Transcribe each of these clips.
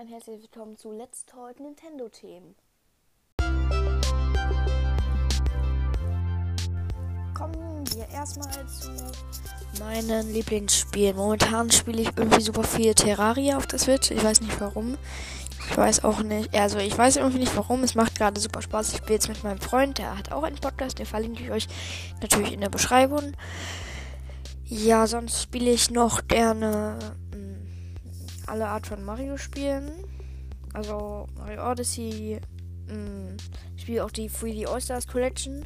ein herzliches Willkommen zu Let's Talk Nintendo Themen. Kommen wir erstmal zu meinen Lieblingsspielen. Momentan spiele ich irgendwie super viel Terraria auf der Switch. Ich weiß nicht warum. Ich weiß auch nicht. Also ich weiß irgendwie nicht warum. Es macht gerade super Spaß. Ich spiele jetzt mit meinem Freund. Der hat auch einen Podcast. Den verlinke ich euch natürlich in der Beschreibung. Ja, sonst spiele ich noch gerne alle Art von Mario spielen. Also Mario Odyssey. Mh, ich spiele auch die 3D All-Stars Collection.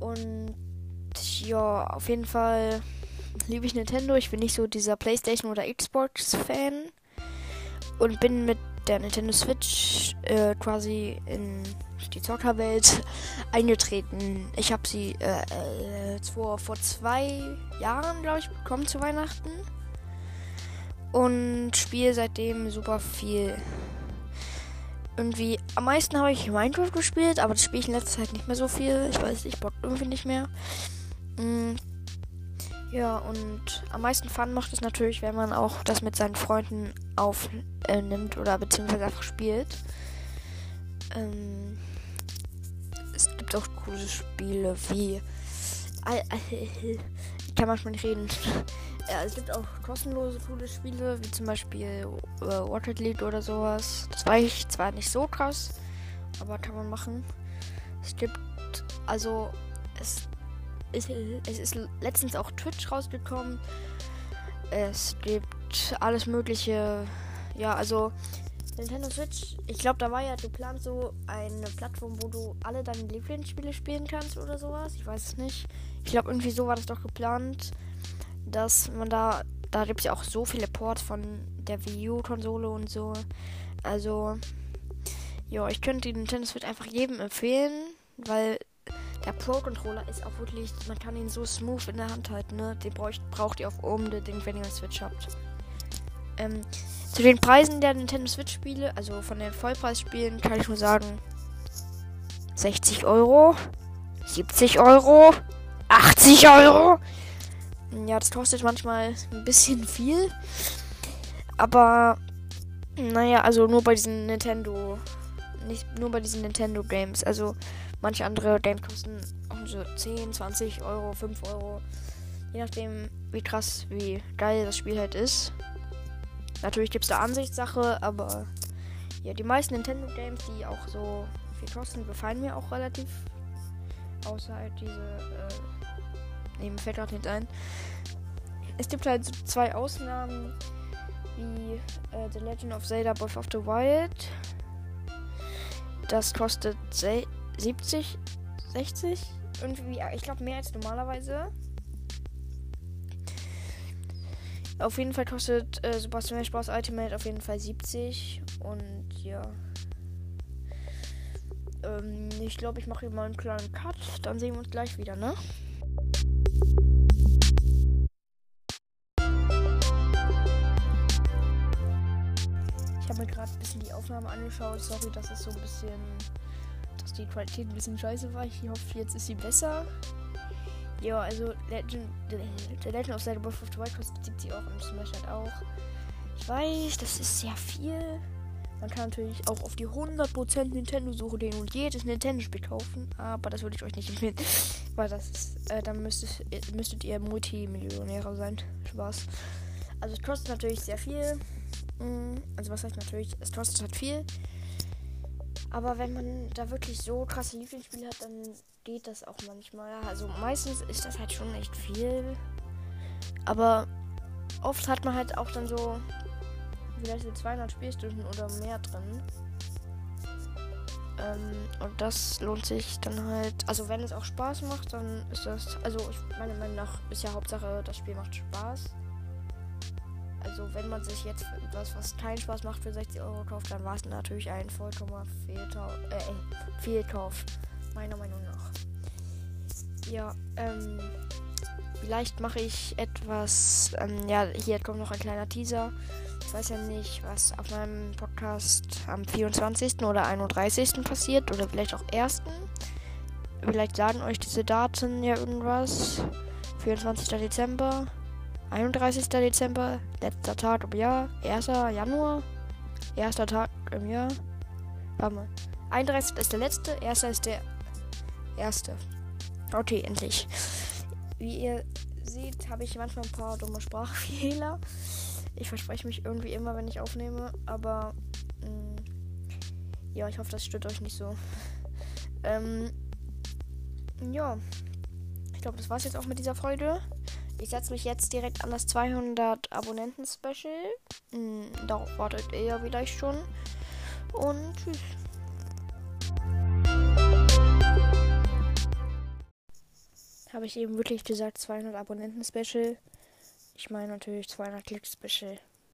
Und ja, auf jeden Fall liebe ich Nintendo. Ich bin nicht so dieser PlayStation oder Xbox-Fan. Und bin mit der Nintendo Switch äh, quasi in die Zockerwelt eingetreten. Ich habe sie äh, äh, vor zwei Jahren, glaube ich, bekommen zu Weihnachten und spiele seitdem super viel. Irgendwie, am meisten habe ich Minecraft gespielt, aber das spiele ich in letzter Zeit nicht mehr so viel. Ich weiß, ich bock irgendwie nicht mehr. Mhm. Ja, und am meisten Fun macht es natürlich, wenn man auch das mit seinen Freunden aufnimmt äh, oder beziehungsweise einfach spielt. Ähm, es gibt auch coole Spiele wie. Ich kann manchmal nicht reden. Ja, es gibt auch kostenlose coole Spiele, wie zum Beispiel äh, Rocket League oder sowas. Das war ich zwar nicht so krass, aber kann man machen. Es gibt, also, es ist, es ist letztens auch Twitch rausgekommen. Es gibt alles Mögliche. Ja, also, Nintendo Switch, ich glaube, da war ja geplant so eine Plattform, wo du alle deine Lieblingsspiele spielen kannst oder sowas. Ich weiß es nicht. Ich glaube, irgendwie so war das doch geplant dass man da, da gibt es ja auch so viele Ports von der Wii U-Konsole und so. Also, ja, ich könnte die Nintendo Switch einfach jedem empfehlen, weil der Pro-Controller ist auch wirklich, man kann ihn so smooth in der Hand halten, ne? Den braucht, braucht ihr auch unbedingt, wenn ihr eine Switch habt. Ähm, zu den Preisen der Nintendo Switch-Spiele, also von den Vollpreisspielen, kann ich nur sagen: 60 Euro, 70 Euro, 80 Euro. Ja, das kostet manchmal ein bisschen viel. Aber naja, also nur bei diesen Nintendo. Nicht nur bei diesen Nintendo Games. Also manche andere Games kosten auch so 10, 20 Euro, 5 Euro. Je nachdem, wie krass, wie geil das Spiel halt ist. Natürlich gibt es da Ansichtssache, aber ja, die meisten Nintendo Games, die auch so viel kosten, gefallen mir auch relativ. Außer halt diese äh, Mir fällt gerade nicht ein. Es gibt halt zwei Ausnahmen, wie äh, The Legend of Zelda Breath of the Wild. Das kostet 70, 60. Irgendwie, ich glaube mehr als normalerweise. Auf jeden Fall kostet äh, Super Smash Bros. Ultimate auf jeden Fall 70. Und ja. Ähm, ich glaube, ich mache hier mal einen kleinen Cut. Dann sehen wir uns gleich wieder, ne? Aufnahme angeschaut. Sorry, dass es so ein bisschen, dass die Qualität ein bisschen scheiße war. Ich hoffe, jetzt ist sie besser. Ja, also Legend, der Legend of Zelda Breath of the Wild kostet 70 Euro und Smash halt auch. Ich weiß, das ist sehr viel. Man kann natürlich auch auf die 100% Nintendo-Suche gehen und jedes Nintendo-Spiel kaufen. Aber das würde ich euch nicht empfehlen. Weil das ist, äh, dann müsstet, müsstet ihr Multimillionäre sein. Spaß. Also es kostet natürlich sehr viel. Also was heißt natürlich, es kostet halt viel. Aber wenn man da wirklich so krasse Lieblingsspiele hat, dann geht das auch manchmal. Also meistens ist das halt schon echt viel. Aber oft hat man halt auch dann so vielleicht so 200 Spielstunden oder mehr drin. Ähm, und das lohnt sich dann halt. Also wenn es auch Spaß macht, dann ist das. Also ich meine Meinung nach ist ja Hauptsache, das Spiel macht Spaß. Also wenn man sich jetzt etwas, was keinen Spaß macht, für 60 Euro kauft, dann war es natürlich ein vollkommener äh, Fehlkauf. Meiner Meinung nach. Ja, ähm. Vielleicht mache ich etwas. Ähm, ja, hier kommt noch ein kleiner Teaser. Ich weiß ja nicht, was auf meinem Podcast am 24. oder 31. passiert oder vielleicht auch 1. Vielleicht sagen euch diese Daten ja irgendwas. 24. Dezember, 31. Dezember, letzter Tag im Jahr, 1. Januar. Erster Tag im Jahr. Warte mal. 31 ist der letzte, erster ist der erste. Okay, endlich. Wie ihr seht, habe ich manchmal ein paar dumme Sprachfehler. Ich verspreche mich irgendwie immer, wenn ich aufnehme, aber mh, mm, ja, ich hoffe, das stört euch nicht so. ähm, ja, ich glaube, das war's jetzt auch mit dieser Folge. Ich setze mich jetzt direkt an das 200 Abonnenten-Special. Hm, darauf wartet ihr ja vielleicht schon. Und tschüss. Habe ich eben wirklich gesagt 200 Abonnenten-Special? Ich meine natürlich 200 Klicks-Special.